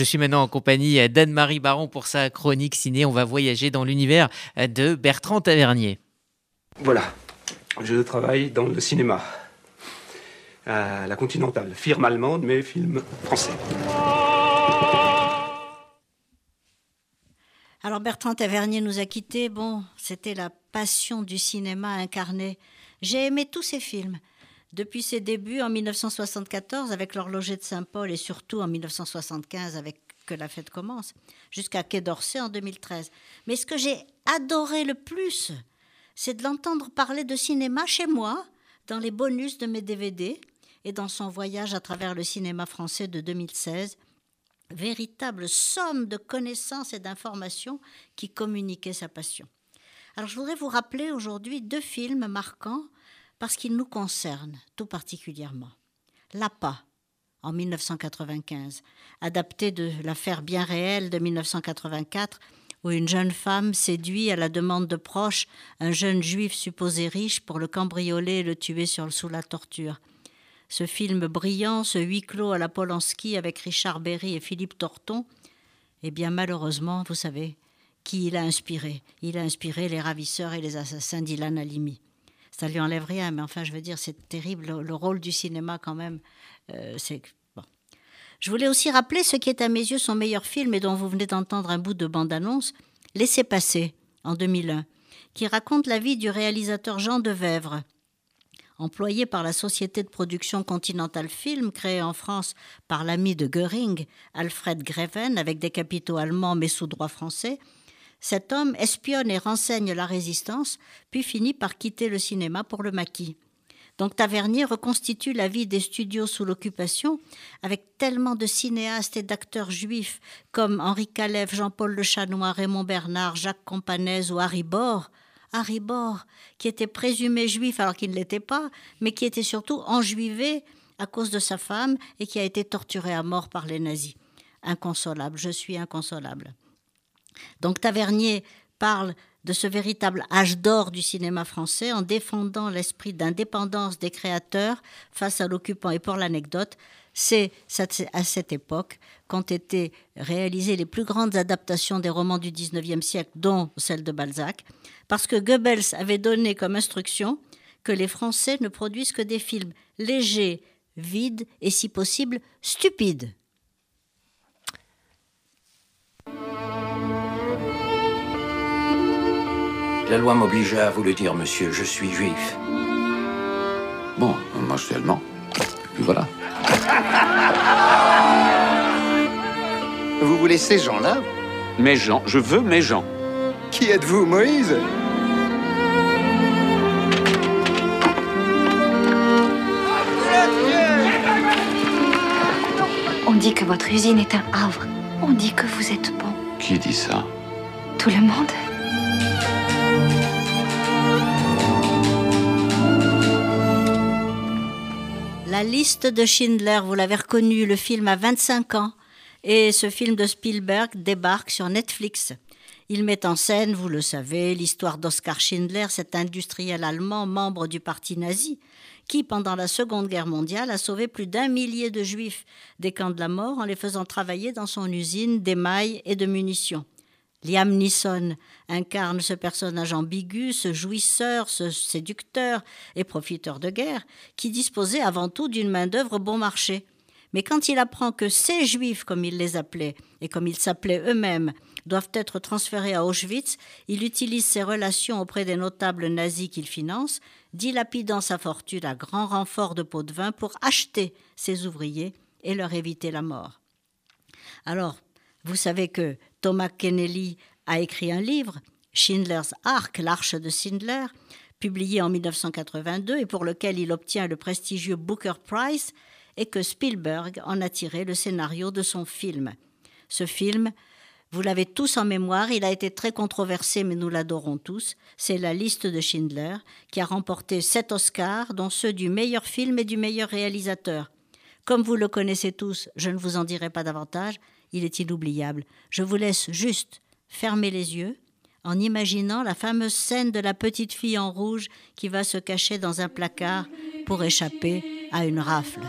Je suis maintenant en compagnie d'Anne-Marie Baron pour sa chronique ciné. On va voyager dans l'univers de Bertrand Tavernier. Voilà, je travaille dans le cinéma. À la Continentale, firme allemande, mais film français. Alors Bertrand Tavernier nous a quittés. Bon, c'était la passion du cinéma incarnée. J'ai aimé tous ses films. Depuis ses débuts en 1974 avec l'horloger de Saint-Paul et surtout en 1975 avec Que la fête commence, jusqu'à Quai d'Orsay en 2013. Mais ce que j'ai adoré le plus, c'est de l'entendre parler de cinéma chez moi, dans les bonus de mes DVD et dans son voyage à travers le cinéma français de 2016. Véritable somme de connaissances et d'informations qui communiquaient sa passion. Alors je voudrais vous rappeler aujourd'hui deux films marquants parce qu'il nous concerne tout particulièrement. L'APA, en 1995, adapté de l'affaire bien réelle de 1984, où une jeune femme séduit à la demande de proches un jeune juif supposé riche pour le cambrioler et le tuer sur, sous la torture. Ce film brillant, ce huis clos à la Polanski avec Richard Berry et Philippe Torton, eh bien malheureusement, vous savez, qui il a inspiré Il a inspiré les ravisseurs et les assassins d'Ilan Halimi ça lui enlève rien, mais enfin, je veux dire, c'est terrible. Le, rôle du cinéma, quand même, euh, c'est. Bon. Je voulais aussi rappeler ce qui est à mes yeux son meilleur film et dont vous venez d'entendre un bout de bande-annonce, Laissez passer, en 2001, qui raconte la vie du réalisateur Jean Devèvre. Employé par la société de production Continental Film, créée en France par l'ami de Goering, Alfred Greven, avec des capitaux allemands mais sous droit français, cet homme espionne et renseigne la résistance, puis finit par quitter le cinéma pour le maquis. Donc Tavernier reconstitue la vie des studios sous l'occupation avec tellement de cinéastes et d'acteurs juifs comme Henri Calève, Jean-Paul Le Chanois, Raymond Bernard, Jacques Companès ou Harry Bor. Harry Bor, qui était présumé juif alors qu'il ne l'était pas, mais qui était surtout enjuivé à cause de sa femme et qui a été torturé à mort par les nazis. Inconsolable, je suis inconsolable. Donc Tavernier parle de ce véritable âge d'or du cinéma français en défendant l'esprit d'indépendance des créateurs face à l'occupant. Et pour l'anecdote, c'est à cette époque qu'ont été réalisées les plus grandes adaptations des romans du XIXe siècle, dont celle de Balzac, parce que Goebbels avait donné comme instruction que les Français ne produisent que des films légers, vides et si possible stupides. La loi m'obligeait à vous le dire, monsieur, je suis juif. Bon, moi je suis allemand. Puis voilà. Vous voulez ces gens-là Mes gens, je veux mes gens. Qui êtes-vous, Moïse On dit que votre usine est un havre. On dit que vous êtes bon. Qui dit ça Tout le monde. La liste de Schindler, vous l'avez reconnu, le film a 25 ans et ce film de Spielberg débarque sur Netflix. Il met en scène, vous le savez, l'histoire d'Oskar Schindler, cet industriel allemand membre du parti nazi, qui, pendant la Seconde Guerre mondiale, a sauvé plus d'un millier de juifs des camps de la mort en les faisant travailler dans son usine d'émail et de munitions. Liam Neeson incarne ce personnage ambigu, ce jouisseur, ce séducteur et profiteur de guerre, qui disposait avant tout d'une main-d'œuvre bon marché. Mais quand il apprend que ces juifs, comme il les appelait, et comme ils s'appelaient eux-mêmes, doivent être transférés à Auschwitz, il utilise ses relations auprès des notables nazis qu'il finance, dilapidant sa fortune à grand renfort de pots de vin pour acheter ces ouvriers et leur éviter la mort. Alors, vous savez que Thomas Kennelly a écrit un livre, Schindler's Ark, l'Arche de Schindler, publié en 1982 et pour lequel il obtient le prestigieux Booker Prize, et que Spielberg en a tiré le scénario de son film. Ce film, vous l'avez tous en mémoire, il a été très controversé, mais nous l'adorons tous. C'est La liste de Schindler, qui a remporté sept Oscars, dont ceux du meilleur film et du meilleur réalisateur. Comme vous le connaissez tous, je ne vous en dirai pas davantage, il est inoubliable. Je vous laisse juste fermer les yeux en imaginant la fameuse scène de la petite fille en rouge qui va se cacher dans un placard pour échapper à une rafle.